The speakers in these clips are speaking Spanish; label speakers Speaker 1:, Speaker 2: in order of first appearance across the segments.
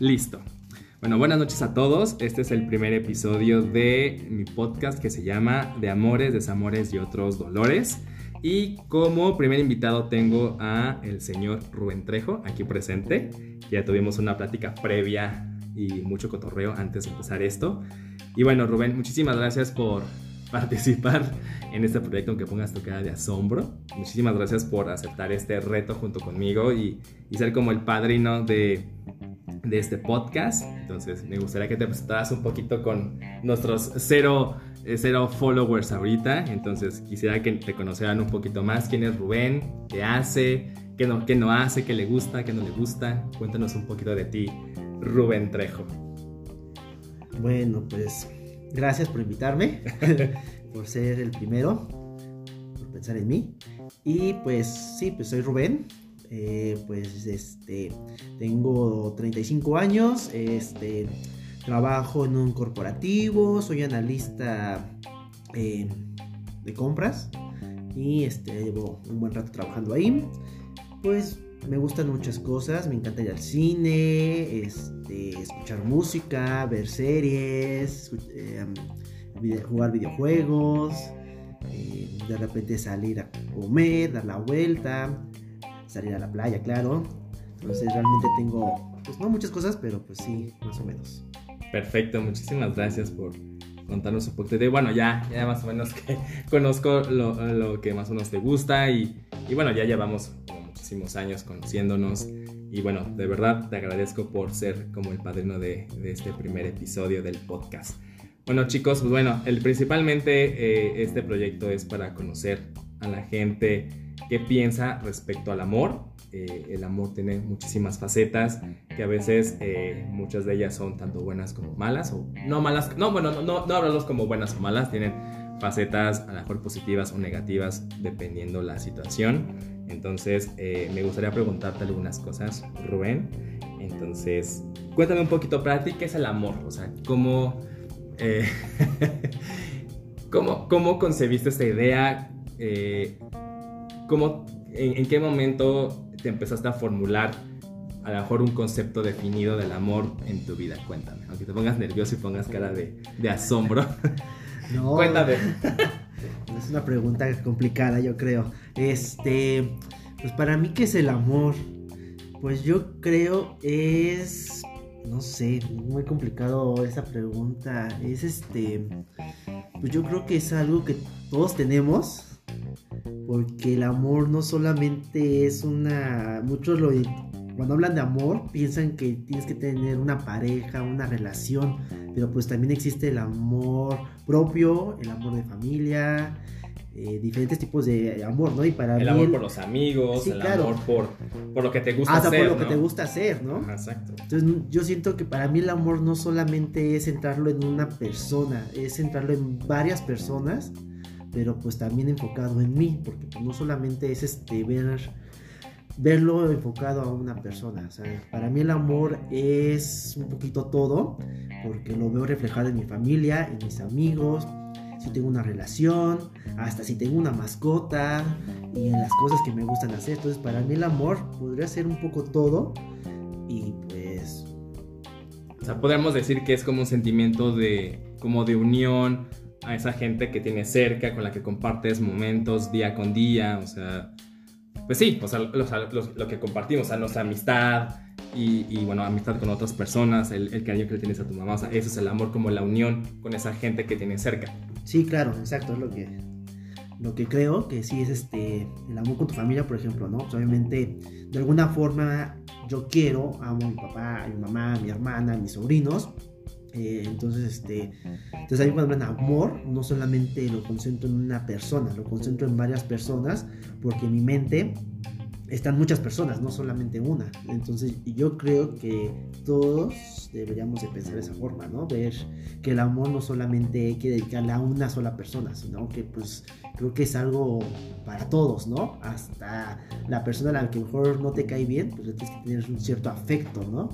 Speaker 1: Listo. Bueno, buenas noches a todos. Este es el primer episodio de mi podcast que se llama De amores, desamores y otros dolores. Y como primer invitado tengo a el señor Rubén Trejo aquí presente. Ya tuvimos una plática previa y mucho cotorreo antes de empezar esto. Y bueno, Rubén, muchísimas gracias por participar en este proyecto, aunque pongas tu cara de asombro. Muchísimas gracias por aceptar este reto junto conmigo y, ser como el padrino de, de, este podcast. Entonces, me gustaría que te presentaras un poquito con nuestros cero, eh, cero followers ahorita. Entonces, quisiera que te conocieran un poquito más. ¿Quién es Rubén? ¿Qué hace? ¿Qué no, qué no hace? ¿Qué le gusta? ¿Qué no le gusta? Cuéntanos un poquito de ti, Rubén Trejo.
Speaker 2: Bueno, pues gracias por invitarme, por ser el primero, por pensar en mí. Y pues sí, pues soy Rubén. Eh, pues este tengo 35 años, este trabajo en un corporativo, soy analista eh, de compras y este llevo un buen rato trabajando ahí. Pues me gustan muchas cosas, me encanta ir al cine, este, escuchar música, ver series, eh, jugar videojuegos, de repente salir a comer, dar la vuelta, salir a la playa, claro. Entonces realmente tengo, pues no muchas cosas, pero pues sí, más o menos.
Speaker 1: Perfecto, muchísimas gracias por contarnos un poquito de, bueno, ya, ya más o menos que conozco lo, que más o menos te gusta y, y bueno, ya llevamos años conociéndonos. Y bueno, de verdad te agradezco por ser como el padrino de, este primer episodio del podcast. Bueno chicos, pues bueno, el, principalmente eh, este proyecto es para conocer a la gente qué piensa respecto al amor. Eh, el amor tiene muchísimas facetas que a veces eh, muchas de ellas son tanto buenas como malas o no malas, no bueno, no, no, no hablarlos como buenas o malas, tienen facetas a lo mejor positivas o negativas dependiendo la situación. Entonces, eh, me gustaría preguntarte algunas cosas, Rubén. Entonces, cuéntame un poquito para ti qué es el amor. O sea, cómo, cómo, cómo, concebiste esta idea. Cómo, en, qué momento te empezaste a formular a lo mejor un concepto definido del amor en tu vida. Cuéntame. Aunque te pongas nervioso y pongas cara de, de asombro.
Speaker 2: No. Cuéntame. Es una pregunta complicada, yo creo. Este, pues para mí, ¿qué es el amor? Pues yo creo es, no sé, muy complicado esa pregunta. Es este, pues yo creo que es algo que todos tenemos. Porque el amor no solamente es una, muchos lo cuando hablan de amor piensan que tienes que tener una pareja, una relación, pero pues también existe el amor propio, el amor de familia, eh, diferentes tipos de amor, ¿no?
Speaker 1: Y para el amor por los amigos, el amor por, por, lo que te gusta
Speaker 2: Hasta
Speaker 1: hacer.
Speaker 2: por lo que te gusta hacer, ¿no?
Speaker 1: exacto.
Speaker 2: Entonces yo siento que para mí el amor no solamente es centrarlo en una persona, es centrarlo en varias personas, pero pues también enfocado en mí, porque pues, no solamente es este ver verlo enfocado a una persona. O sea, para mí el amor es un poquito todo, porque lo veo reflejado en mi familia, en mis amigos, si tengo una relación, hasta si tengo una mascota y en las cosas que me gustan hacer. Entonces, para mí el amor podría ser un poco todo y pues...
Speaker 1: O sea, podríamos decir que es como un sentimiento de, como de unión a esa gente que tienes cerca, con la que compartes momentos día con día, o sea pues sí, o sea, lo, que compartimos, o sea, nuestra amistad y, bueno, amistad con otras personas, el, cariño que le tienes a tu mamá, o sea, eso es el amor como la unión con esa gente que tienes cerca.
Speaker 2: Sí, claro, exacto, es lo que, lo que creo que sí es este, el amor con tu familia, por ejemplo, ¿no? Pues obviamente, de alguna forma, yo quiero, amo a mi papá, a mi mamá, a mi hermana, a mis sobrinos, eh, entonces, este, entonces ahí cuando hablan amor, no solamente lo concentro en una persona, lo concentro en varias personas, porque mi mente están muchas personas, no solamente una. Entonces yo creo que todos deberíamos de pensar de esa forma, ¿no? Ver que el amor no solamente hay que dedicarle a una sola persona, sino que pues creo que es algo para todos, ¿no? Hasta la persona a la que mejor no te cae bien, pues tienes que tener un cierto afecto, ¿no?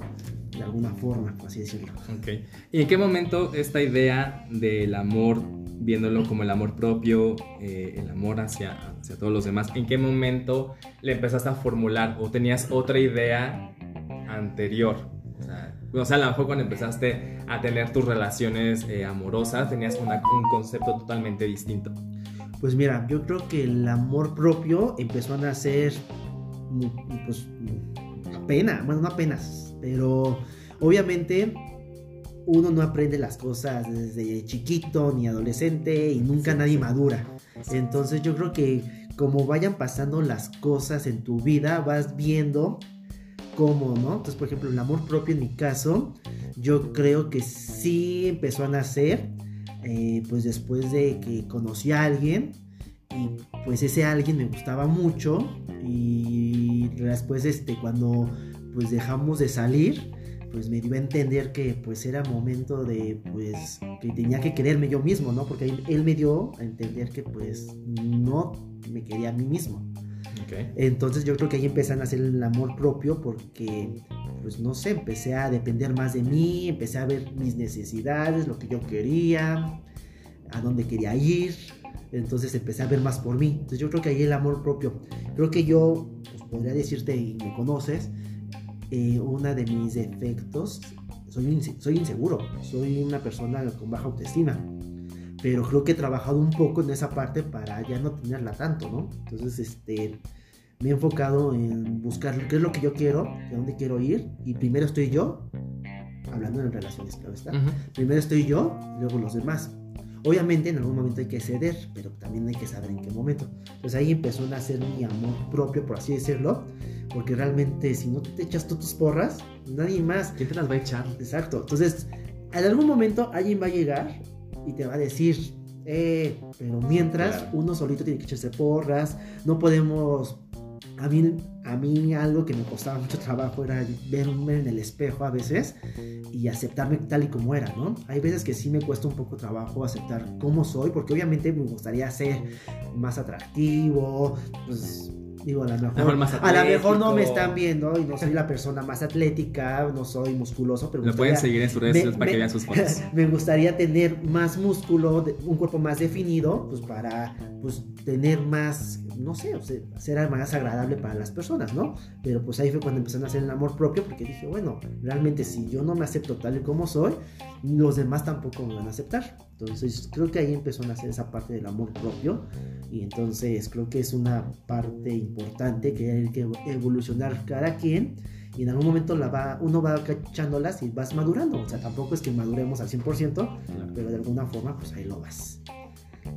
Speaker 2: De alguna forma, por así decirlo.
Speaker 1: Ok. ¿Y en qué momento esta idea del amor viéndolo como el amor propio, eh, el amor hacia, hacia todos los demás, ¿en qué momento le empezaste a formular o tenías otra idea anterior? O sea, a lo mejor cuando empezaste a tener tus relaciones eh, amorosas tenías un concepto totalmente distinto.
Speaker 2: Pues mira, yo creo que el amor propio empezó a nacer, pues, apenas, bueno, no apenas, pero obviamente uno no aprende las cosas desde chiquito ni adolescente y nunca nadie madura. Entonces yo creo que como vayan pasando las cosas en tu vida, vas viendo cómo, ¿no? Entonces, por ejemplo, el amor propio en mi caso, yo creo que sí empezó a nacer, eh, pues después de que conocí a alguien y pues ese alguien me gustaba mucho y después, este, cuando pues dejamos de salir, pues me dio a entender que pues era momento de pues que tenía que quererme yo mismo, ¿no? Porque él, me dio a entender que pues no me quería a mí mismo. Entonces yo creo que ahí empecé a hacer el amor propio porque pues no sé, empecé a depender más de mí, empecé a ver mis necesidades, lo que yo quería, a dónde quería ir. Entonces empecé a ver más por mí. Entonces yo creo que ahí el amor propio. Creo que yo pues, podría decirte y me conoces eh, una de mis defectos, soy, soy inseguro, soy una persona con baja autoestima, pero creo que he trabajado un poco en esa parte para ya no tenerla tanto, ¿no? Entonces, este, me he enfocado en buscar qué es lo que yo quiero, de dónde quiero ir, y primero estoy yo, hablando en relaciones, claro está, primero estoy yo, y luego los demás. Obviamente en algún momento hay que ceder, pero también hay que saber en qué momento. Entonces ahí empezó a nacer mi amor propio, por así decirlo, porque realmente si no te echas tú tus porras, nadie más.
Speaker 1: ¿Quién te las va a echar?
Speaker 2: Exacto. Entonces, en algún momento alguien va a llegar y te va a decir, eh, pero mientras uno solito tiene que echarse porras, no podemos a mí, a mí algo que me costaba mucho trabajo era verme en el espejo a veces y aceptarme tal y como era, ¿no? Hay veces que sí me cuesta un poco trabajo aceptar cómo soy, porque obviamente me gustaría ser más atractivo, pues Digo, a lo mejor, a lo mejor no me están viendo y no soy la persona más atlética, no soy musculoso, pero...
Speaker 1: Lo pueden seguir en sus redes sociales para que vean sus fotos.
Speaker 2: me gustaría tener más músculo, un cuerpo más definido, pues para pues, tener más, no sé, ser más agradable para las personas, ¿no? Pero pues ahí fue cuando empezaron a hacer el amor propio, porque dije, bueno, realmente si yo no me acepto tal y como soy, los demás tampoco me van a aceptar. Entonces creo que ahí empezó a nacer esa parte del amor propio y entonces creo que es una parte importante que hay que evolucionar cada quien y en algún momento la va, uno va cachándolas y vas madurando. O sea, tampoco es que maduremos al 100%, pero de alguna forma pues ahí lo vas.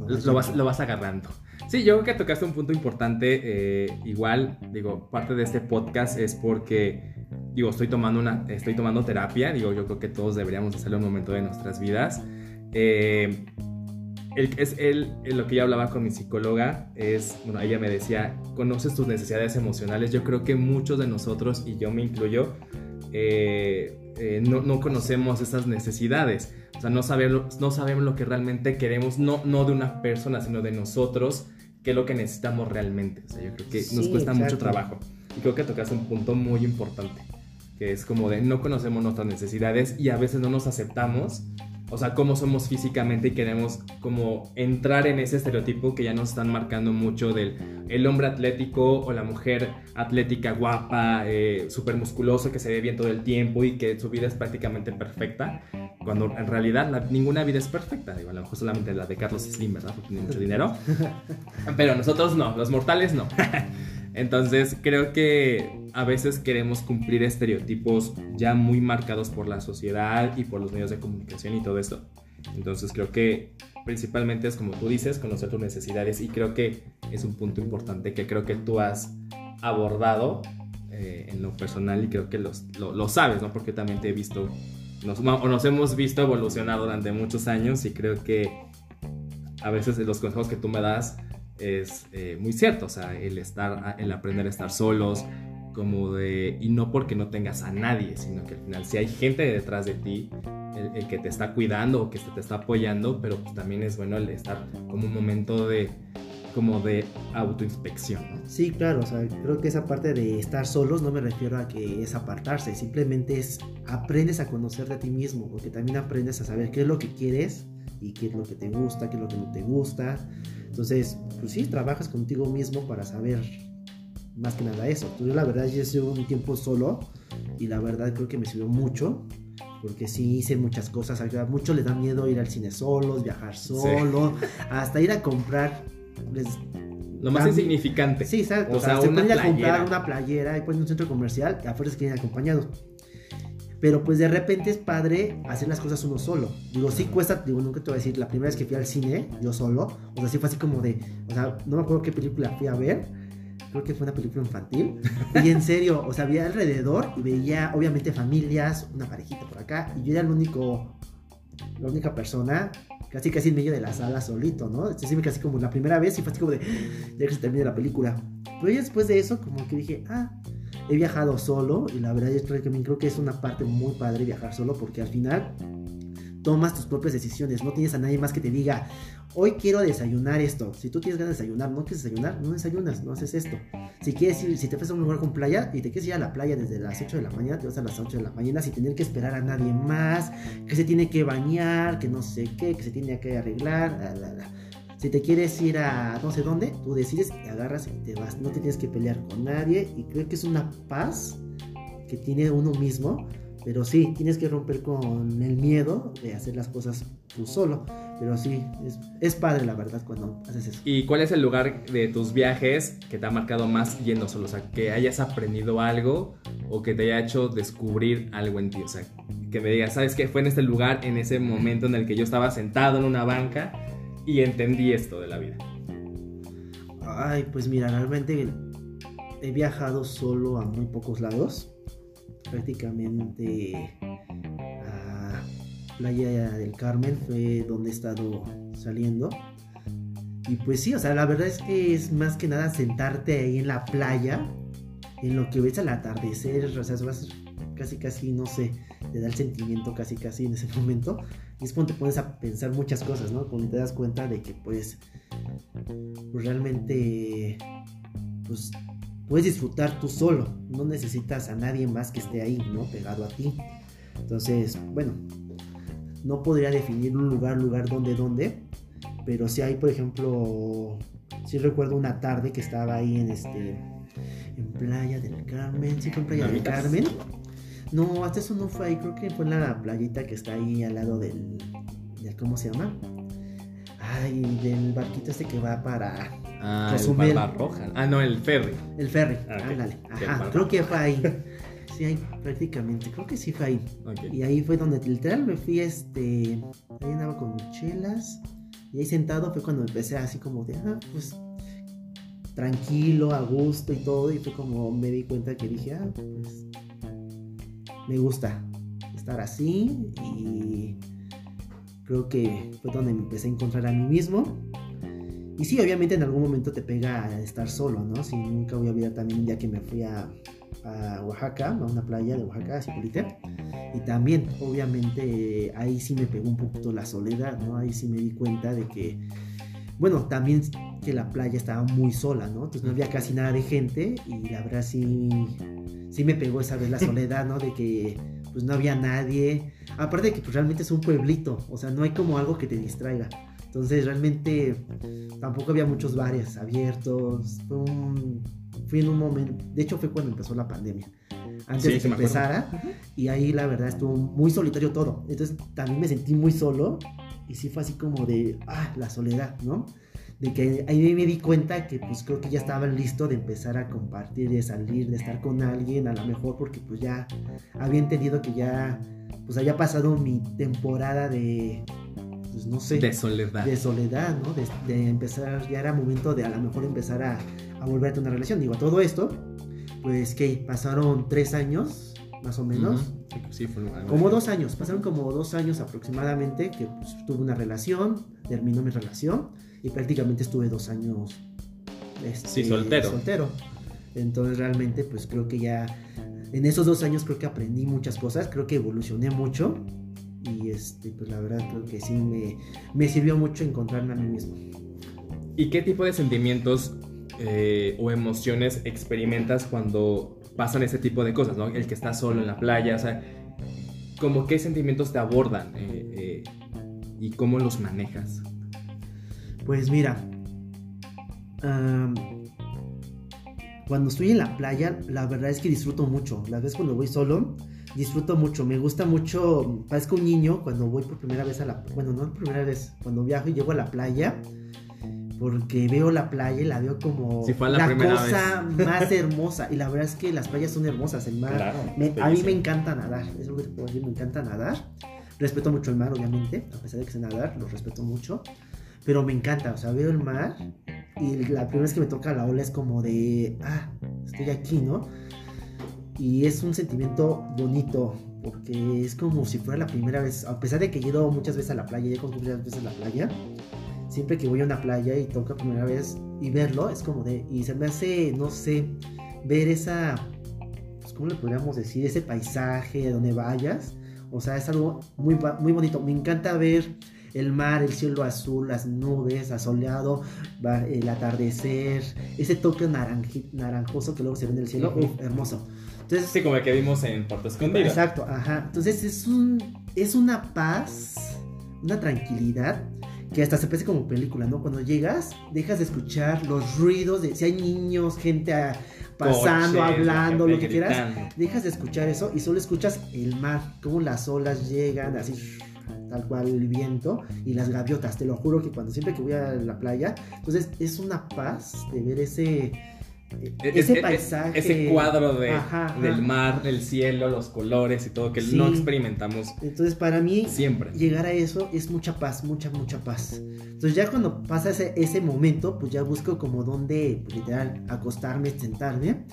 Speaker 1: Lo vas, lo vas, agarrando. Sí, yo creo que tocaste un punto importante. Eh, igual, digo, parte de este podcast es porque, digo, estoy tomando, una, estoy tomando terapia. Digo, yo creo que todos deberíamos hacerlo en un momento de nuestras vidas. Eh, es el, lo que yo hablaba con mi psicóloga es, bueno, ella me decía, conoces tus necesidades emocionales. Yo creo que muchos de nosotros, y yo me incluyo, eh, eh, no, no, conocemos esas necesidades. O sea, no sabemos, no sabemos lo que realmente queremos, no, no de una persona, sino de nosotros, qué es lo que necesitamos realmente. O sea, yo creo que nos cuesta mucho trabajo. Y creo que tocaste un punto muy importante, que es como de no conocemos nuestras necesidades y a veces no nos aceptamos o sea, cómo somos físicamente y queremos como entrar en ese estereotipo que ya nos están marcando mucho del el hombre atlético o la mujer atlética guapa, eh, súper musculoso, que se ve bien todo el tiempo y que su vida es prácticamente perfecta, cuando en realidad ninguna vida es perfecta, digo, a lo mejor solamente la de Carlos Slim, ¿verdad? Porque tiene mucho dinero, pero nosotros no, los mortales no. Entonces creo que a veces queremos cumplir estereotipos ya muy marcados por la sociedad y por los medios de comunicación y todo esto. Entonces creo que principalmente es como tú dices, conocer tus necesidades y creo que es un punto importante que creo que tú has abordado eh, en lo personal y creo que lo, lo, sabes, ¿no? Porque también te he visto, nos, o nos hemos visto evolucionar durante muchos años y creo que a veces los consejos que tú me das es eh, muy cierto, o sea, el estar, el aprender a estar solos, como de, y no porque no tengas a nadie, sino que al final si hay gente detrás de ti, el, que te está cuidando o que te, está apoyando, pero pues también es bueno el estar como un momento de, como de autoinspección, ¿no?
Speaker 2: Sí, claro, o sea, creo que esa parte de estar solos no me refiero a que es apartarse, simplemente es aprendes a conocerte a ti mismo, porque también aprendes a saber qué es lo que quieres y qué es lo que te gusta, qué es lo que no te gusta. Entonces, pues sí, trabajas contigo mismo para saber más que nada eso. Yo la verdad ya llevo un tiempo solo y la verdad creo que me sirvió mucho porque sí hice muchas cosas. A muchos les da miedo ir al cine solos, viajar solo, hasta ir a comprar. Les,
Speaker 1: Lo más
Speaker 2: También-
Speaker 1: insignificante.
Speaker 2: Sí, exacto.
Speaker 1: O
Speaker 2: O sea,
Speaker 1: sea,
Speaker 2: se
Speaker 1: una
Speaker 2: pueden ir a comprar una playera y pues en un centro comercial, a fuerzas quieren acompañados. Pero pues de repente es padre hacer las cosas uno solo. Digo, sí cuesta, digo, nunca te voy a decir, la primera vez que fui al cine, yo solo, o sea, sí fue así como de, o sea, no me acuerdo qué película fui a ver, creo que fue una película infantil, y en serio, o sea, veía alrededor y veía obviamente familias, una parejita por acá, y yo era el único, la única persona, casi casi en medio de la sala solito, ¿no? Entonces me casi como la primera vez y fue así como de, ya que se termine la película. Pero ya después de eso, como que dije, ah, he viajado solo y la verdad creo que creo que es una parte muy padre viajar solo porque al final tomas tus propias decisiones, no tienes a nadie más que te diga, hoy quiero desayunar esto. Si tú tienes ganas de desayunar, no quieres desayunar, no desayunas, no haces esto. Si quieres ir, si te vas a un lugar con playa y te quieres ir a la playa desde las 8 de la mañana, te vas a las 8 de la mañana sin tener que esperar a nadie más, que se tiene que bañar, que no sé qué, que se tiene que arreglar, la, la, la. Si te quieres ir a no sé dónde, tú decides y agarras y te vas. No te tienes que pelear con nadie. Y creo que es una paz que tiene uno mismo. Pero sí, tienes que romper con el miedo de hacer las cosas tú solo. Pero sí, es, es padre la verdad cuando haces eso.
Speaker 1: ¿Y cuál es el lugar de tus viajes que te ha marcado más yendo solo? O sea, que hayas aprendido algo o que te haya hecho descubrir algo en ti. O sea, que me digas, ¿sabes qué? Fue en este lugar, en ese momento en el que yo estaba sentado en una banca y entendí esto de la vida.
Speaker 2: Ay, pues mira, realmente he viajado solo a muy pocos lados. Prácticamente a Playa del Carmen fue donde he estado saliendo. Y pues sí, o sea, la verdad es que es más que nada sentarte ahí en la playa, en lo que ves al atardecer, o sea, vas casi casi, no sé, te da el sentimiento casi casi en ese momento. Y es cuando te pones a pensar muchas cosas, ¿no? Cuando te das cuenta de que pues, pues realmente pues puedes disfrutar tú solo, no necesitas a nadie más que esté ahí, ¿no? Pegado a ti. Entonces, bueno, no podría definir un lugar, lugar donde, dónde, pero si hay, por ejemplo, sí recuerdo una tarde que estaba ahí en este, en Playa del Carmen, sí en Playa del. Carmen. No, hasta eso no fue ahí, creo que fue en la playita que está ahí al lado del, del ¿cómo se llama? Ay, del barquito este que va para
Speaker 1: Ah, el
Speaker 2: Cozumel.
Speaker 1: Barbarroja. Ah, no, el ferry.
Speaker 2: el ferry.
Speaker 1: Ah, ok.
Speaker 2: Ándale,
Speaker 1: Que el
Speaker 2: ajá, creo que fue ahí. Sí, ahí prácticamente, creo que sí fue ahí.
Speaker 1: Ok.
Speaker 2: Y ahí fue donde literal me fui, este, ahí andaba con chelas. Y ahí sentado fue cuando empecé así como de, ah, pues, tranquilo, a gusto y todo. Y fue como me di cuenta que dije, ah, pues, me gusta estar así. Y creo que fue donde me empecé a encontrar a mí mismo. Y sí, obviamente en algún momento te pega estar solo, ¿no? Sí, nunca voy a olvidar también un día que me fui a, a Oaxaca, a una playa de Oaxaca, a Zipolite. Y también, obviamente, ahí sí me pegó un poquito la soledad, ¿no? Ahí sí me di cuenta de que, bueno, también que la playa estaba muy sola, ¿no? Entonces no había casi nada de gente y la verdad sí, sí me pegó esa vez la soledad, ¿no? De que pues no había nadie. Aparte de que pues, realmente es un pueblito, o sea, no hay como algo que te distraiga. Entonces realmente tampoco había muchos bares abiertos. Fue un, fui en un momento, de hecho fue cuando empezó la pandemia. Antes
Speaker 1: Sí,
Speaker 2: de que
Speaker 1: acuerdo.
Speaker 2: empezara. Y ahí la verdad estuvo muy solitario todo. Entonces también me sentí muy solo. Y sí fue así como de, ah, la soledad, ¿no? De que ahí me di cuenta que pues creo que ya estaba listo de empezar a compartir, de salir, de estar con alguien, a lo mejor porque pues ya había entendido que ya pues había pasado mi temporada de, pues no sé,
Speaker 1: De soledad.
Speaker 2: de soledad, ¿no? De, de empezar, ya era momento de a lo mejor empezar a, a volverte una relación. Digo, a todo esto, pues que pasaron tres años, más o menos.
Speaker 1: Ujú. Sí, sí, fue
Speaker 2: Como dos años, pasaron como dos años aproximadamente que pues, tuve una relación, terminó mi relación y prácticamente estuve dos años este,
Speaker 1: Sí, soltero.
Speaker 2: soltero. Entonces realmente pues creo que ya en esos dos años creo que aprendí muchas cosas, creo que evolucioné mucho y este pues la verdad creo que sí me, me sirvió mucho encontrarme a mí mismo.
Speaker 1: ¿Y qué tipo de sentimientos eh, o emociones experimentas cuando pasan ese tipo de cosas, ¿no? El que está solo en la playa, o sea, como qué sentimientos te abordan eh, eh, y cómo los manejas.
Speaker 2: Pues mira, cuando estoy en la playa, la verdad es que disfruto mucho. La vez cuando voy solo, disfruto mucho, me gusta mucho, parezco un niño cuando voy por primera vez a la, bueno, no primera vez, cuando viajo y llego a la playa, porque veo la playa y la veo como
Speaker 1: Si fue la
Speaker 2: cosa más hermosa. Y la verdad es que las playas son hermosas, el mar.
Speaker 1: Claro,
Speaker 2: me- a mí me encanta nadar, es lo que te puedo decir, me encanta nadar. Respeto mucho el mar, obviamente, a pesar de que sé nadar, lo respeto mucho. Pero me encanta, o sea, veo el mar y la primera vez que me toca la ola es como de, ah, estoy aquí, ¿no? Y es un sentimiento bonito, porque es como si fuera la primera vez, a pesar de que he ido muchas veces a la playa, ya conozco muchas veces la playa, siempre que voy a una playa y toca primera vez y verlo, es como de, y se me hace, no sé, ver esa, pues, ¿cómo le podríamos decir? Ese paisaje donde vayas, o sea, es algo muy, muy bonito, me encanta ver el mar, el cielo azul, las nubes, asoleado, el atardecer, ese toque naranjoso que luego se ve en el cielo,
Speaker 1: Ujú.
Speaker 2: uf, hermoso. Entonces,
Speaker 1: Sí, como el que vimos en Puerto Escondido.
Speaker 2: Exacto, ajá. Entonces es un es una paz, una tranquilidad que hasta se parece como película, ¿no? Cuando llegas, dejas de escuchar los ruidos de si hay niños, gente ah, pasando,
Speaker 1: Coches,
Speaker 2: hablando,
Speaker 1: la
Speaker 2: lo que quieras. Dejas de escuchar eso y solo escuchas el mar, cómo las olas llegan así tal cual el viento y las gaviotas, te lo juro que cuando siempre que voy a la playa, entonces es una paz de ver ese
Speaker 1: Es-
Speaker 2: ese
Speaker 1: es-
Speaker 2: paisaje,
Speaker 1: Ese cuadro de,
Speaker 2: Ajá, ajá.
Speaker 1: del mar, el cielo, los colores y todo que
Speaker 2: Sí.
Speaker 1: no experimentamos
Speaker 2: Entonces para mí
Speaker 1: siempre.
Speaker 2: llegar a eso es mucha paz, mucha, mucha paz. Entonces ya cuando pasa ese, ese momento, pues ya busco como donde, pues, literal, acostarme, sentarme.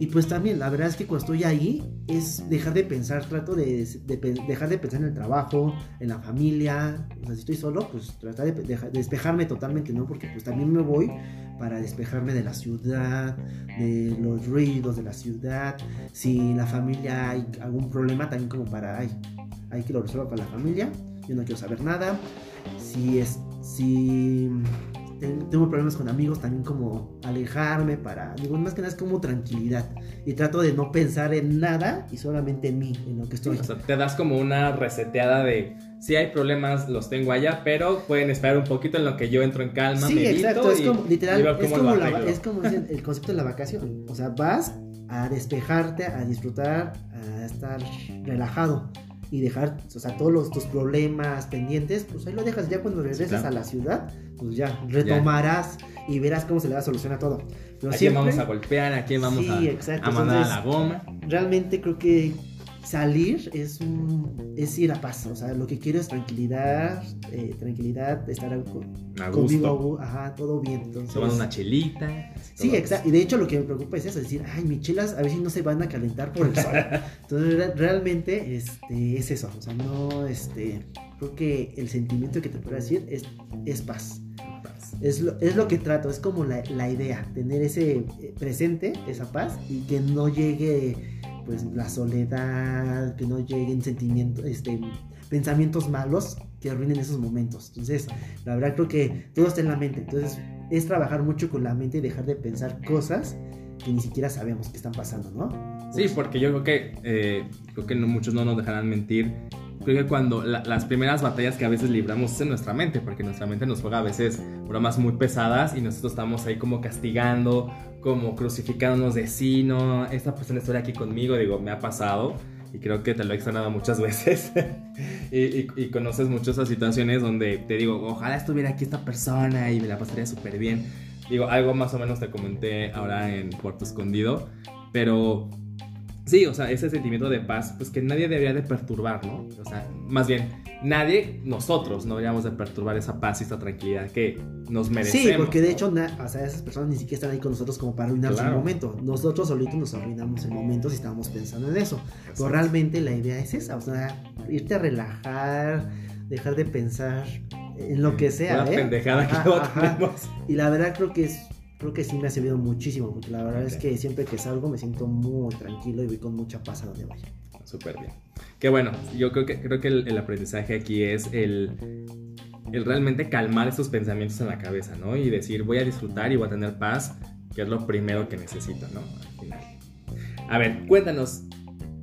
Speaker 2: Y pues también, la verdad es que cuando estoy ahí, es dejar de pensar, trato de, dejar de pensar en el trabajo, en la familia. O sea, si estoy solo, pues tratar de, despejarme totalmente, ¿no? Porque pues también me voy para despejarme de la ciudad, de los ruidos de la ciudad. Si la familia hay algún problema, también como para, ay, hay que lo resuelva con la familia. Yo no quiero saber nada. Si es, si tengo problemas con amigos, también como alejarme para, digo, más que nada es como tranquilidad. Y trato de no pensar en nada y solamente en mí, en lo que estoy.
Speaker 1: O sea, te das como una reseteada de si hay problemas, los tengo allá, pero pueden esperar un poquito en lo que yo entro en calma,
Speaker 2: Sí, exacto, es como, literal, es como, la, es como dicen, el concepto de la vacación. O sea, vas a despejarte, a disfrutar, a estar relajado y dejar, o sea, todos los, tus problemas pendientes, pues ahí lo dejas. Ya cuando regreses
Speaker 1: claro.
Speaker 2: a la ciudad, pues ya retomarás y verás cómo se le da solución a todo. Pero
Speaker 1: ¿A quién
Speaker 2: siempre,
Speaker 1: vamos a golpear? ¿A quién vamos
Speaker 2: Sí,
Speaker 1: a, mandar
Speaker 2: entonces-
Speaker 1: a la goma?
Speaker 2: realmente creo que salir es un es ir a paz. O sea, lo que quiero es tranquilidad, eh, tranquilidad, estar con-
Speaker 1: A
Speaker 2: conmigo, ajá, todo bien. Entonces,
Speaker 1: Tomando una chelita.
Speaker 2: Sí, exacto. Y de hecho lo que me preocupa es eso, es decir, ay, mis chelas a ver si no se van a calentar por el sol. Entonces re- realmente este, es eso. O sea, no, este, creo que el sentimiento que te puedo decir es, es paz. Es lo, es lo que trato, es como la, la idea, tener ese eh, presente, esa paz, y que no llegue pues la soledad, que no lleguen sentimientos, este, pensamientos malos que arruinen esos momentos. Entonces, la verdad creo que todo está en la mente. Entonces, es trabajar mucho con la mente y dejar de pensar cosas que ni siquiera sabemos que están pasando, ¿no?
Speaker 1: Sí, porque yo creo que, eh, creo que muchos no nos dejarán mentir. Creo que cuando la- las primeras batallas que a veces libramos es en nuestra mente, porque nuestra mente nos juega a veces bromas muy pesadas y nosotros estamos ahí como castigando, como crucificándonos de sí, no, esta persona estuviera aquí conmigo, digo, me ha pasado y creo que te lo he externado muchas veces y, y- y conoces muchas esas situaciones donde te digo, ojalá estuviera aquí esta persona y me la pasaría súper bien. Digo, algo más o menos te comenté ahora en Puerto Escondido, pero sí, o sea, ese sentimiento de paz, pues que nadie debería de perturbar, ¿no? O sea, más bien, nadie, nosotros, no deberíamos de perturbar esa paz y esa tranquilidad que nos merecemos.
Speaker 2: Sí, porque de hecho, o sea, esas personas ni siquiera están ahí con nosotros como para arruinarnos
Speaker 1: Claro.
Speaker 2: el momento. Nosotros solitos nos arruinamos el momento si estamos pensando en eso. Pero realmente la idea es esa, o sea, irte a relajar, dejar de pensar en lo que sea,
Speaker 1: Una
Speaker 2: ¿eh?
Speaker 1: pendejada que
Speaker 2: ajá.
Speaker 1: tenemos.
Speaker 2: Y la verdad creo que es creo que sí me ha servido muchísimo, porque la verdad es
Speaker 1: Ok.
Speaker 2: que siempre que salgo me siento muy tranquilo y voy con mucha paz a donde vaya.
Speaker 1: Súper bien. Que bueno, yo creo que, creo que el, el aprendizaje aquí es el, el realmente calmar esos pensamientos en la cabeza, ¿no? Y decir, voy a disfrutar y voy a tener paz, que es lo primero que necesito, ¿no? Al final. A ver, cuéntanos,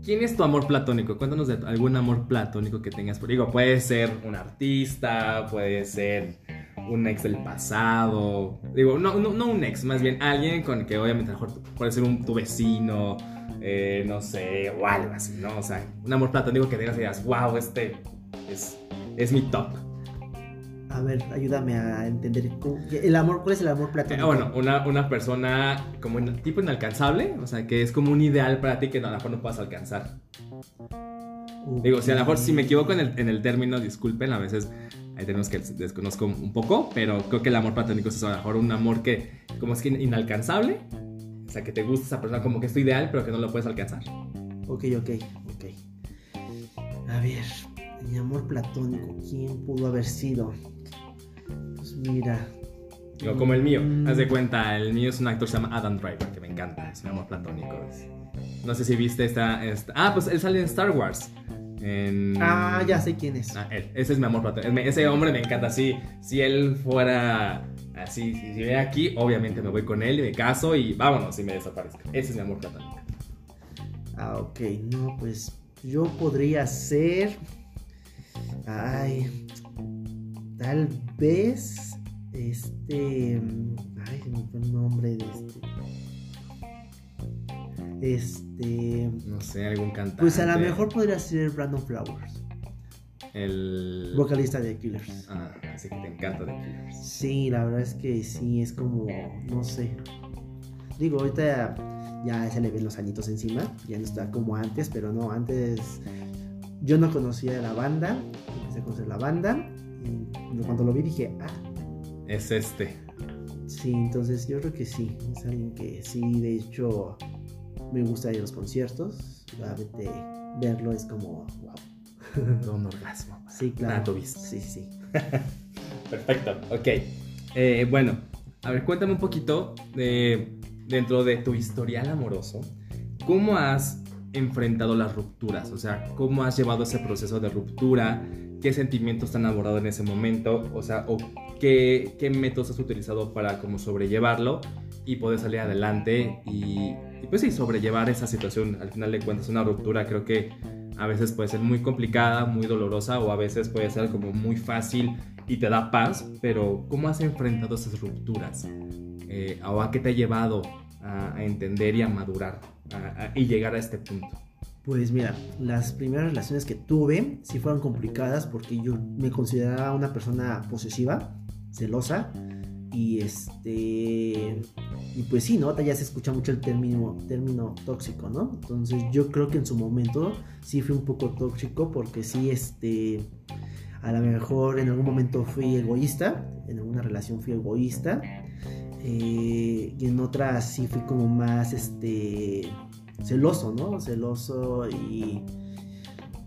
Speaker 1: ¿quién es tu amor platónico? Cuéntanos de algún amor platónico que tengas. por- Digo, puede ser un artista, puede ser un ex del pasado. Digo, no, no, no un ex, más bien alguien con que obviamente mejor puede ser un, tu vecino, eh, no sé, o algo así, ¿no? O sea, un amor platónico que digas y digas, wow, este es, es mi top.
Speaker 2: A ver, ayúdame a entender. El amor, ¿cuál es el amor platónico?
Speaker 1: Eh, bueno, una, una persona como tipo inalcanzable, o sea, que es como un ideal para ti que a lo mejor no puedas alcanzar. Digo, si a lo mejor si me equivoco en el, en el término, disculpen, a veces hay términos que desconozco un poco, pero creo que el amor platónico es a lo mejor un amor que como es que inalcanzable, o sea, que te gusta esa persona como que es tu ideal, pero que no lo puedes alcanzar.
Speaker 2: Ok, ok, ok. A ver, mi amor platónico, ¿quién pudo haber sido? Pues mira.
Speaker 1: Digo, como el mío, haz de mm. cuenta, el mío es un actor que se llama Adam Driver, que me encanta, es un amor platónico. No sé si viste esta, esta... Ah, pues él sale en Star Wars.
Speaker 2: Ah, ya sé quién es.
Speaker 1: Ah, él. Ese es mi amor platónico. Ese hombre me encanta. así si él fuera así, si, si ve aquí, obviamente me voy con él y me caso y vámonos y me desaparezco. Ese es mi amor platónico.
Speaker 2: Ah, ok. No, pues yo podría ser. Ay. Tal vez. Este. Ay, se me fue el nombre de este. Este.
Speaker 1: No sé, algún cantante.
Speaker 2: Pues a lo mejor podría ser Brandon Flowers.
Speaker 1: El.
Speaker 2: Vocalista de Killers.
Speaker 1: Ah, así que te encanta de Killers.
Speaker 2: Sí, la verdad es que sí, es como. No sé. Digo, ahorita ya se le ven los añitos encima. Ya no está como antes, pero no, antes. Yo no conocía la banda. Empecé a conocer la banda. Y cuando lo vi dije, ah.
Speaker 1: Es este.
Speaker 2: Sí, entonces yo creo que sí. Es alguien que sí, de hecho me gusta ir a los conciertos. Realmente verlo es como,
Speaker 1: wow. un orgasmo.
Speaker 2: Sí, claro. Sí, sí.
Speaker 1: Perfecto, ok. Eh, bueno, a ver, cuéntame un poquito de, dentro de tu historial amoroso, ¿cómo has enfrentado las rupturas? O sea, ¿cómo has llevado ese proceso de ruptura? ¿Qué sentimientos te han abordado en ese momento? O sea, o qué, qué métodos has utilizado para como sobrellevarlo y poder salir adelante y, pues sí, sobrellevar esa situación. Al final de cuentas, una ruptura creo que a veces puede ser muy complicada, muy dolorosa o a veces puede ser como muy fácil y te da paz, pero ¿cómo has enfrentado esas rupturas? Eh, ¿O a qué te ha llevado a, entender y a madurar y llegar a este punto?
Speaker 2: Pues mira, las primeras relaciones que tuve sí fueron complicadas porque yo me consideraba una persona posesiva, celosa y este y pues sí, ¿no? Ya se escucha mucho el término, término tóxico, ¿no? Entonces yo creo que en su momento sí fui un poco tóxico porque sí, este, a lo mejor en algún momento fui egoísta, en alguna relación fui egoísta, eh, y en otras sí fui como más, este, celoso, ¿no? Celoso y,